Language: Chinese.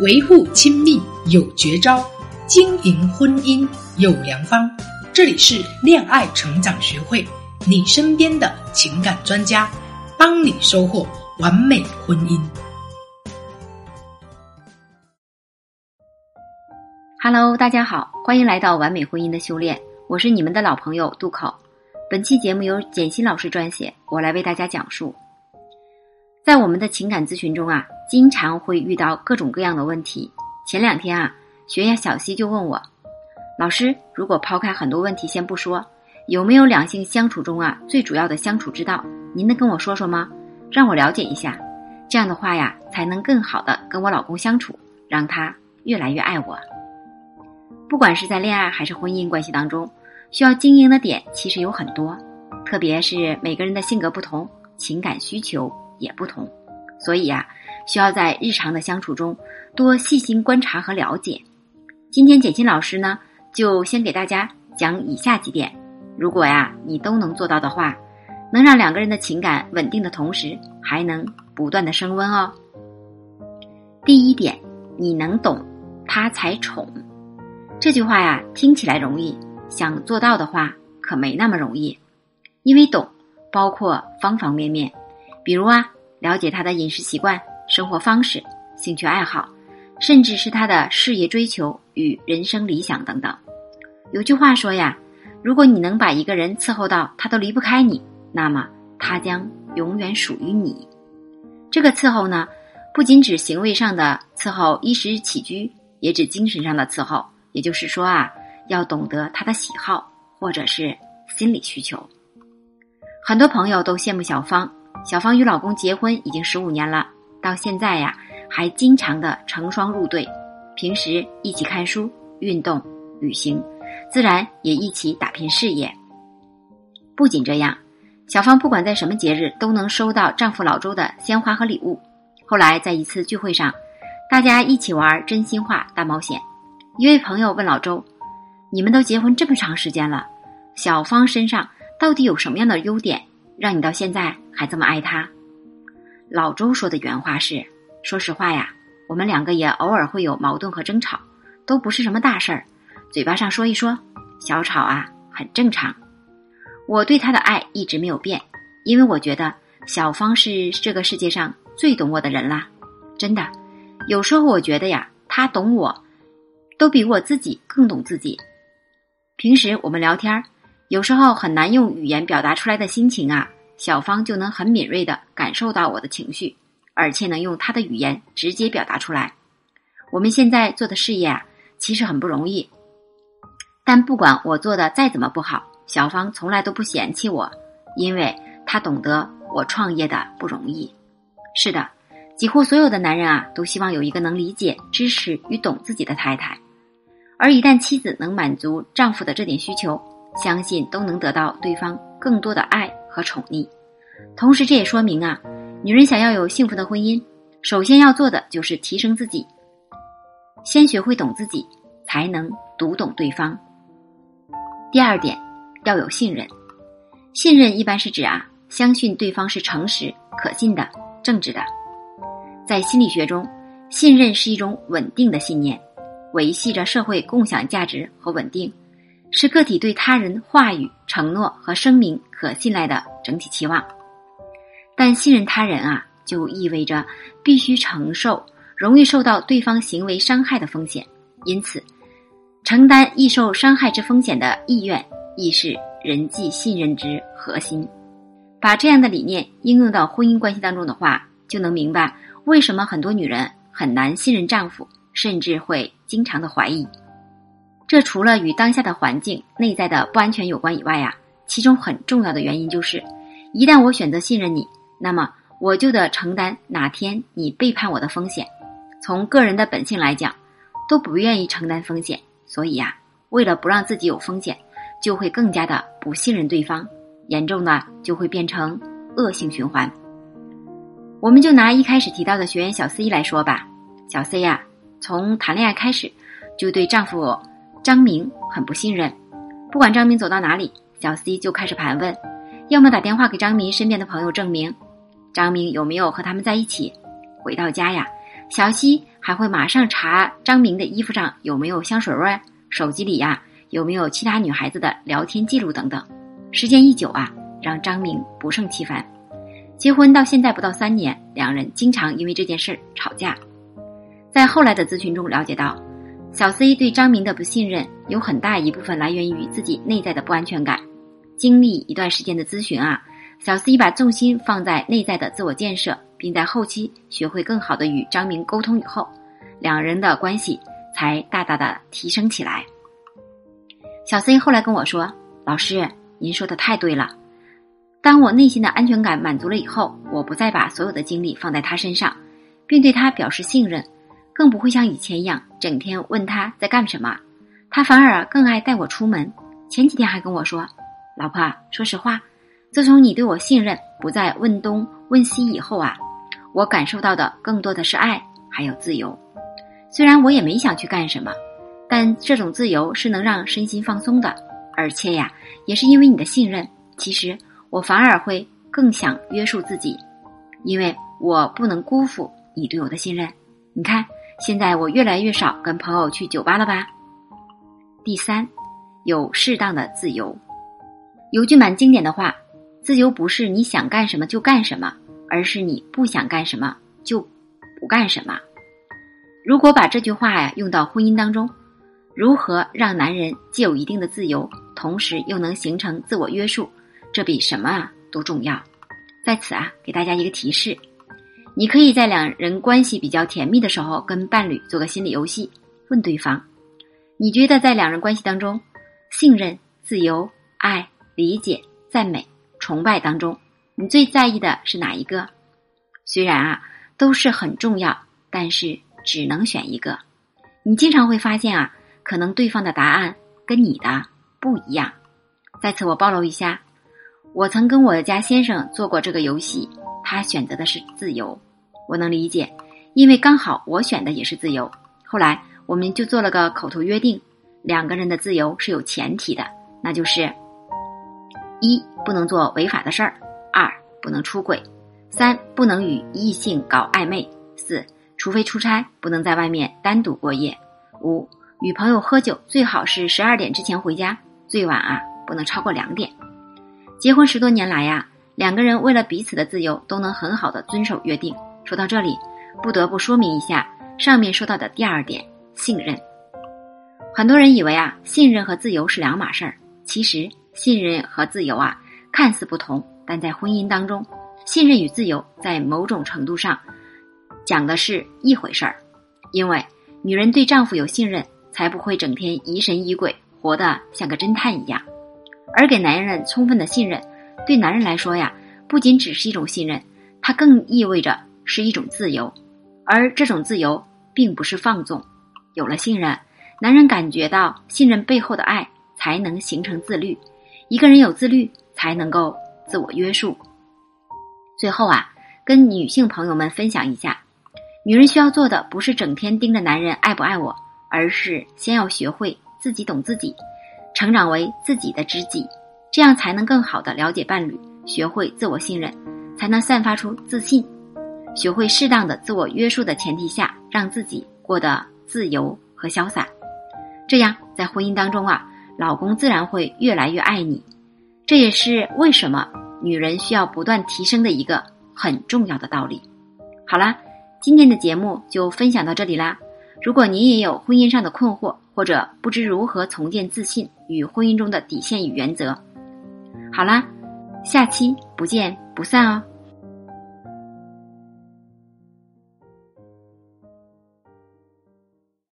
维护亲密有绝招，经营婚姻有良方。这里是恋爱成长学会，你身边的情感专家，帮你收获完美婚姻。Hello，大家好，欢迎来到完美婚姻的修炼，我是你们的老朋友渡口。本期节目由简心老师撰写，我来为大家讲述。在我们的情感咨询中啊。经常会遇到各种各样的问题。前两天啊，学员小溪就问我：“老师，如果抛开很多问题先不说，有没有两性相处中啊最主要的相处之道？您能跟我说说吗？让我了解一下。这样的话呀，才能更好的跟我老公相处，让他越来越爱我。不管是在恋爱还是婚姻关系当中，需要经营的点其实有很多，特别是每个人的性格不同，情感需求也不同，所以呀。”需要在日常的相处中多细心观察和了解。今天简心老师呢，就先给大家讲以下几点。如果呀你都能做到的话，能让两个人的情感稳定的同时，还能不断的升温哦。第一点，你能懂，他才宠。这句话呀听起来容易，想做到的话可没那么容易。因为懂包括方方面面，比如啊了解他的饮食习惯。生活方式、兴趣爱好，甚至是他的事业追求与人生理想等等。有句话说呀，如果你能把一个人伺候到他都离不开你，那么他将永远属于你。这个伺候呢，不仅指行为上的伺候、衣食起居，也指精神上的伺候。也就是说啊，要懂得他的喜好或者是心理需求。很多朋友都羡慕小芳，小芳与老公结婚已经十五年了。到现在呀，还经常的成双入对，平时一起看书、运动、旅行，自然也一起打拼事业。不仅这样，小芳不管在什么节日都能收到丈夫老周的鲜花和礼物。后来在一次聚会上，大家一起玩真心话大冒险，一位朋友问老周：“你们都结婚这么长时间了，小芳身上到底有什么样的优点，让你到现在还这么爱她？”老周说的原话是：“说实话呀，我们两个也偶尔会有矛盾和争吵，都不是什么大事儿，嘴巴上说一说，小吵啊，很正常。我对他的爱一直没有变，因为我觉得小芳是这个世界上最懂我的人啦。真的，有时候我觉得呀，他懂我，都比我自己更懂自己。平时我们聊天，有时候很难用语言表达出来的心情啊。”小芳就能很敏锐的感受到我的情绪，而且能用她的语言直接表达出来。我们现在做的事业啊，其实很不容易，但不管我做的再怎么不好，小芳从来都不嫌弃我，因为她懂得我创业的不容易。是的，几乎所有的男人啊，都希望有一个能理解、支持与懂自己的太太，而一旦妻子能满足丈夫的这点需求，相信都能得到对方更多的爱。和宠溺，同时这也说明啊，女人想要有幸福的婚姻，首先要做的就是提升自己，先学会懂自己，才能读懂对方。第二点，要有信任。信任一般是指啊，相信对方是诚实、可信的、正直的。在心理学中，信任是一种稳定的信念，维系着社会共享价值和稳定。是个体对他人话语、承诺和声明可信赖的整体期望，但信任他人啊，就意味着必须承受容易受到对方行为伤害的风险，因此，承担易受伤害之风险的意愿亦是人际信任之核心。把这样的理念应用到婚姻关系当中的话，就能明白为什么很多女人很难信任丈夫，甚至会经常的怀疑。这除了与当下的环境、内在的不安全有关以外呀，其中很重要的原因就是，一旦我选择信任你，那么我就得承担哪天你背叛我的风险。从个人的本性来讲，都不愿意承担风险，所以呀，为了不让自己有风险，就会更加的不信任对方，严重的就会变成恶性循环。我们就拿一开始提到的学员小 C 来说吧，小 C 呀，从谈恋爱开始，就对丈夫。张明很不信任，不管张明走到哪里，小 C 就开始盘问，要么打电话给张明身边的朋友证明，张明有没有和他们在一起。回到家呀，小 C 还会马上查张明的衣服上有没有香水味，手机里呀有没有其他女孩子的聊天记录等等。时间一久啊，让张明不胜其烦。结婚到现在不到三年，两人经常因为这件事吵架。在后来的咨询中了解到，小 C 对张明的不信任有很大一部分来源于自己内在的不安全感。经历一段时间的咨询啊，小 C 把重心放在内在的自我建设，并在后期学会更好的与张明沟通以后，两人的关系才大大的提升起来。小 C 后来跟我说：“老师，您说的太对了。”当我内心的安全感满足了以后，我不再把所有的精力放在他身上，并对他表示信任，更不会像以前一样整天问他在干什么。他反而更爱带我出门。前几天还跟我说：“老婆，说实话，自从你对我信任，不再问东问西以后啊，我感受到的更多的是爱，还有自由。虽然我也没想去干什么，但这种自由是能让身心放松的，而且呀，也是因为你的信任。其实。”我反而会更想约束自己，因为我不能辜负你对我的信任。你看，现在我越来越少跟朋友去酒吧了吧？第三，有适当的自由。有句蛮经典的话：“自由不是你想干什么就干什么，而是你不想干什么就不干什么。”如果把这句话呀用到婚姻当中，如何让男人既有一定的自由，同时又能形成自我约束？这比什么啊都重要。在此啊，给大家一个提示：你可以在两人关系比较甜蜜的时候，跟伴侣做个心理游戏，问对方：你觉得在两人关系当中，信任、自由、爱、理解、赞美、崇拜当中，你最在意的是哪一个？虽然啊都是很重要，但是只能选一个。你经常会发现啊，可能对方的答案跟你的不一样。在此我暴露一下。我曾跟我的家先生做过这个游戏，他选择的是自由，我能理解，因为刚好我选的也是自由。后来我们就做了个口头约定，两个人的自由是有前提的，那就是一不能做违法的事儿，二不能出轨，三不能与异性搞暧昧，四除非出差不能在外面单独过夜，五与朋友喝酒最好是十二点之前回家，最晚啊不能超过两点。结婚十多年来呀，两个人为了彼此的自由，都能很好的遵守约定。说到这里，不得不说明一下上面说到的第二点——信任。很多人以为啊，信任和自由是两码事儿。其实，信任和自由啊，看似不同，但在婚姻当中，信任与自由在某种程度上讲的是一回事儿。因为女人对丈夫有信任，才不会整天疑神疑鬼，活得像个侦探一样。而给男人充分的信任，对男人来说呀，不仅只是一种信任，它更意味着是一种自由。而这种自由并不是放纵。有了信任，男人感觉到信任背后的爱，才能形成自律。一个人有自律，才能够自我约束。最后啊，跟女性朋友们分享一下，女人需要做的不是整天盯着男人爱不爱我，而是先要学会自己懂自己。成长为自己的知己，这样才能更好的了解伴侣，学会自我信任，才能散发出自信，学会适当的自我约束的前提下，让自己过得自由和潇洒。这样在婚姻当中啊，老公自然会越来越爱你。这也是为什么女人需要不断提升的一个很重要的道理。好啦，今天的节目就分享到这里啦。如果您也有婚姻上的困惑，或者不知如何重建自信与婚姻中的底线与原则，好啦，下期不见不散哦。